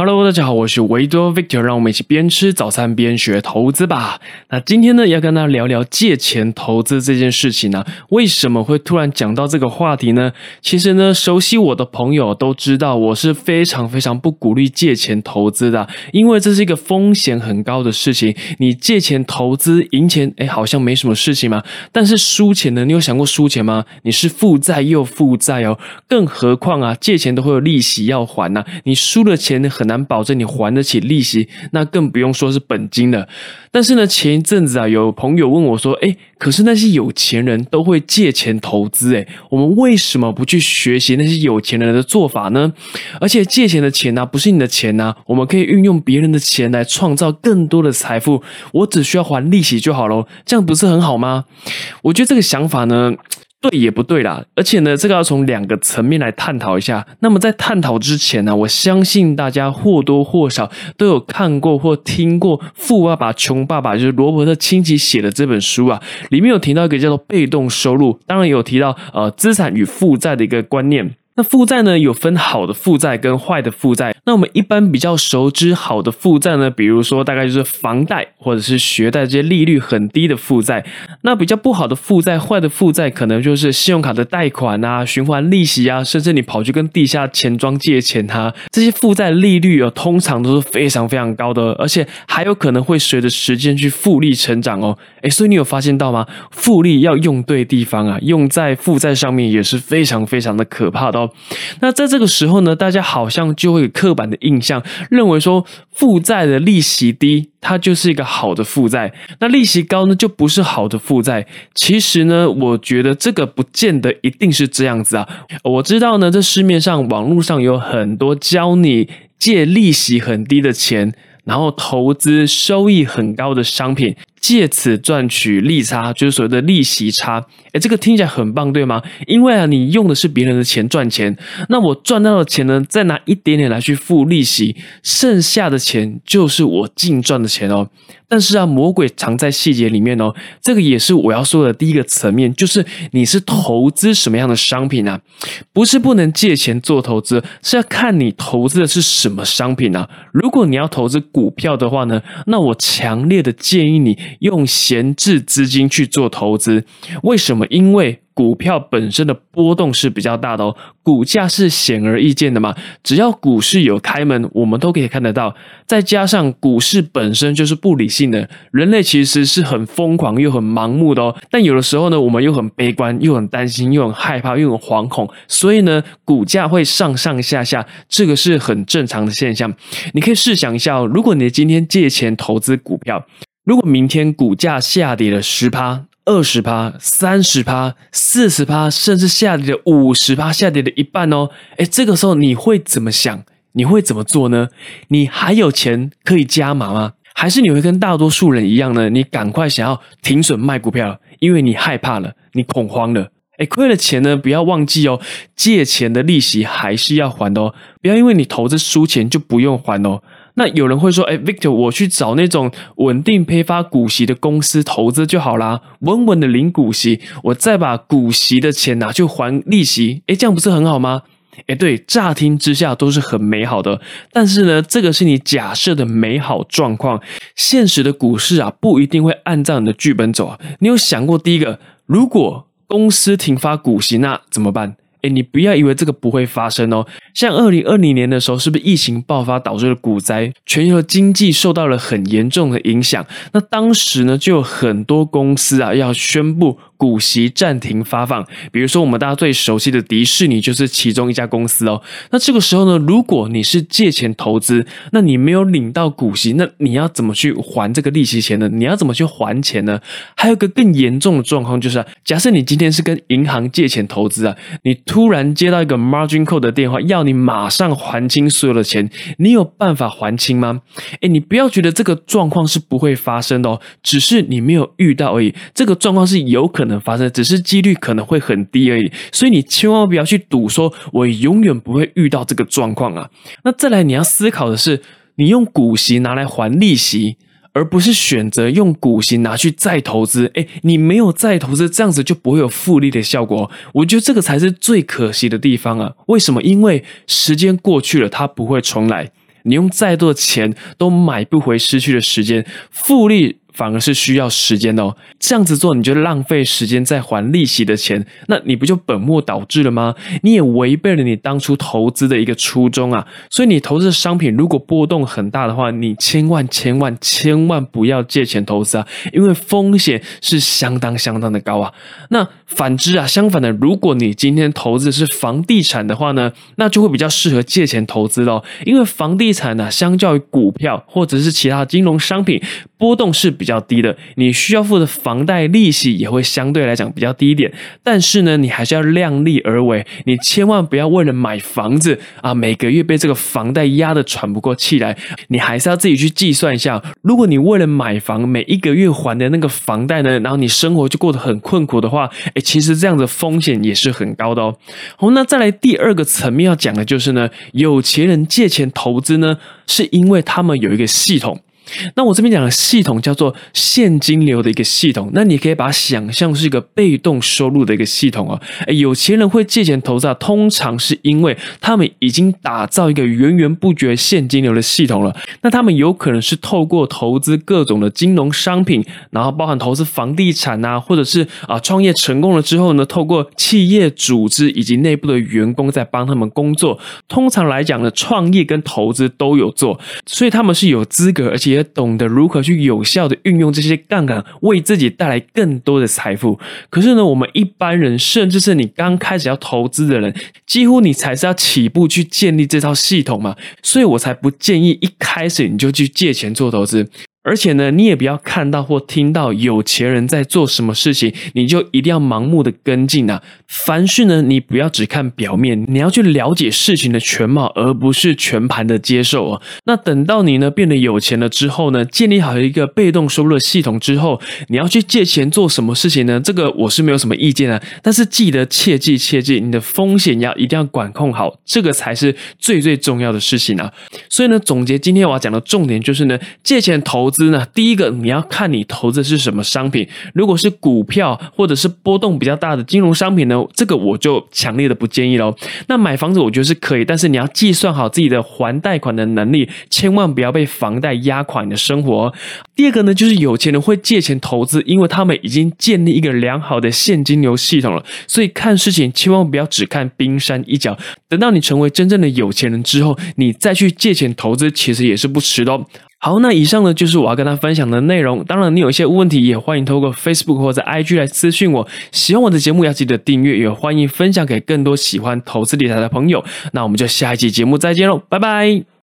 Hello，大家好，我是维多 Victor，让我们一起边吃早餐边学投资吧。那今天呢，要跟大家聊聊借钱投资这件事情呢。为什么会突然讲到这个话题呢？其实呢，熟悉我的朋友都知道，我是非常非常不鼓励借钱投资的，因为这是一个风险很高的事情。你借钱投资赢钱，哎，好像没什么事情嘛。但是输钱呢，你有想过输钱吗？你是负债又负债哦，更何况啊，借钱都会有利息要还呐。你输了钱很。难保证你还得起利息，那更不用说是本金了。但是呢，前一阵子啊，有朋友问我说：“哎，可是那些有钱人都会借钱投资，哎，我们为什么不去学习那些有钱人的做法呢？而且借钱的钱呢，不是你的钱呐，我们可以运用别人的钱来创造更多的财富，我只需要还利息就好喽，这样不是很好吗？我觉得这个想法呢。”对也不对啦，而且呢，这个要从两个层面来探讨一下。那么在探讨之前呢，我相信大家或多或少都有看过或听过《富爸爸穷爸爸》，就是罗伯特清崎写的这本书啊，里面有提到一个叫做被动收入，当然有提到呃资产与负债的一个观念。那负债呢，有分好的负债跟坏的负债。那我们一般比较熟知好的负债呢，比如说大概就是房贷或者是学贷这些利率很低的负债。那比较不好的负债、坏的负债，可能就是信用卡的贷款啊、循环利息啊，甚至你跑去跟地下钱庄借钱啊，这些负债利率哦，通常都是非常非常高的，而且还有可能会随着时间去复利成长哦。诶，所以你有发现到吗？复利要用对地方啊，用在负债上面也是非常非常的可怕的哦。那在这个时候呢，大家好像就会有刻板的印象，认为说负债的利息低，它就是一个好的负债；那利息高呢，就不是好的负债。其实呢，我觉得这个不见得一定是这样子啊。我知道呢，在市面上网络上有很多教你借利息很低的钱，然后投资收益很高的商品。借此赚取利差，就是所谓的利息差。哎，这个听起来很棒，对吗？因为啊，你用的是别人的钱赚钱，那我赚到的钱呢，再拿一点点来去付利息，剩下的钱就是我净赚的钱哦。但是啊，魔鬼藏在细节里面哦。这个也是我要说的第一个层面，就是你是投资什么样的商品啊？不是不能借钱做投资，是要看你投资的是什么商品啊。如果你要投资股票的话呢，那我强烈的建议你。用闲置资金去做投资，为什么？因为股票本身的波动是比较大的哦，股价是显而易见的嘛。只要股市有开门，我们都可以看得到。再加上股市本身就是不理性的，人类其实是很疯狂又很盲目的哦。但有的时候呢，我们又很悲观，又很担心，又很害怕，又很惶恐，所以呢，股价会上上下下，这个是很正常的现象。你可以试想一下哦，如果你今天借钱投资股票。如果明天股价下跌了十趴、二十趴、三十趴、四十趴，甚至下跌了五十趴，下跌了一半哦，哎，这个时候你会怎么想？你会怎么做呢？你还有钱可以加码吗？还是你会跟大多数人一样呢？你赶快想要停损卖股票，因为你害怕了，你恐慌了。哎，亏了钱呢，不要忘记哦，借钱的利息还是要还的哦，不要因为你投资输钱就不用还哦。那有人会说：“哎，Victor，我去找那种稳定配发股息的公司投资就好啦，稳稳的领股息，我再把股息的钱拿去还利息，哎，这样不是很好吗？”哎，对，乍听之下都是很美好的，但是呢，这个是你假设的美好状况，现实的股市啊，不一定会按照你的剧本走啊。你有想过，第一个，如果公司停发股息，那怎么办？哎，你不要以为这个不会发生哦。像二零二零年的时候，是不是疫情爆发导致了股灾，全球经济受到了很严重的影响？那当时呢，就有很多公司啊要宣布。股息暂停发放，比如说我们大家最熟悉的迪士尼就是其中一家公司哦。那这个时候呢，如果你是借钱投资，那你没有领到股息，那你要怎么去还这个利息钱呢？你要怎么去还钱呢？还有个更严重的状况就是，假设你今天是跟银行借钱投资啊，你突然接到一个 margin call 的电话，要你马上还清所有的钱，你有办法还清吗？哎，你不要觉得这个状况是不会发生的哦，只是你没有遇到而已。这个状况是有可能。能发生，只是几率可能会很低而已，所以你千万不要去赌，说我永远不会遇到这个状况啊。那再来，你要思考的是，你用股息拿来还利息，而不是选择用股息拿去再投资。诶，你没有再投资，这样子就不会有复利的效果。我觉得这个才是最可惜的地方啊。为什么？因为时间过去了，它不会重来。你用再多的钱都买不回失去的时间，复利。反而是需要时间的哦，这样子做你就浪费时间在还利息的钱，那你不就本末倒置了吗？你也违背了你当初投资的一个初衷啊！所以你投资的商品如果波动很大的话，你千万千万千万不要借钱投资啊，因为风险是相当相当的高啊。那反之啊，相反的，如果你今天投资是房地产的话呢，那就会比较适合借钱投资喽，因为房地产呢，相较于股票或者是其他金融商品，波动是比。较低的，你需要付的房贷利息也会相对来讲比较低一点。但是呢，你还是要量力而为，你千万不要为了买房子啊，每个月被这个房贷压得喘不过气来。你还是要自己去计算一下，如果你为了买房，每一个月还的那个房贷呢，然后你生活就过得很困苦的话，哎，其实这样的风险也是很高的哦。好，那再来第二个层面要讲的就是呢，有钱人借钱投资呢，是因为他们有一个系统。那我这边讲的系统叫做现金流的一个系统，那你可以把它想象是一个被动收入的一个系统哦。有钱人会借钱投资啊，通常是因为他们已经打造一个源源不绝现金流的系统了。那他们有可能是透过投资各种的金融商品，然后包含投资房地产啊，或者是啊创业成功了之后呢，透过企业组织以及内部的员工在帮他们工作。通常来讲呢，创业跟投资都有做，所以他们是有资格，而且。也懂得如何去有效的运用这些杠杆，为自己带来更多的财富。可是呢，我们一般人，甚至是你刚开始要投资的人，几乎你才是要起步去建立这套系统嘛。所以我才不建议一开始你就去借钱做投资。而且呢，你也不要看到或听到有钱人在做什么事情，你就一定要盲目的跟进啊。凡事呢，你不要只看表面，你要去了解事情的全貌，而不是全盘的接受啊。那等到你呢变得有钱了之后呢，建立好一个被动收入的系统之后，你要去借钱做什么事情呢？这个我是没有什么意见的，但是记得切记切记，你的风险要一定要管控好，这个才是最最重要的事情啊。所以呢，总结今天我要讲的重点就是呢，借钱投。投资呢，第一个你要看你投资是什么商品。如果是股票或者是波动比较大的金融商品呢，这个我就强烈的不建议喽。那买房子我觉得是可以，但是你要计算好自己的还贷款的能力，千万不要被房贷压垮你的生活。第二个呢，就是有钱人会借钱投资，因为他们已经建立一个良好的现金流系统了。所以看事情千万不要只看冰山一角，等到你成为真正的有钱人之后，你再去借钱投资，其实也是不迟的哦。好，那以上呢就是我要跟他分享的内容。当然，你有一些问题也欢迎透过 Facebook 或者 IG 来私讯我。喜欢我的节目要记得订阅，也欢迎分享给更多喜欢投资理财的朋友。那我们就下一期节目再见喽，拜拜。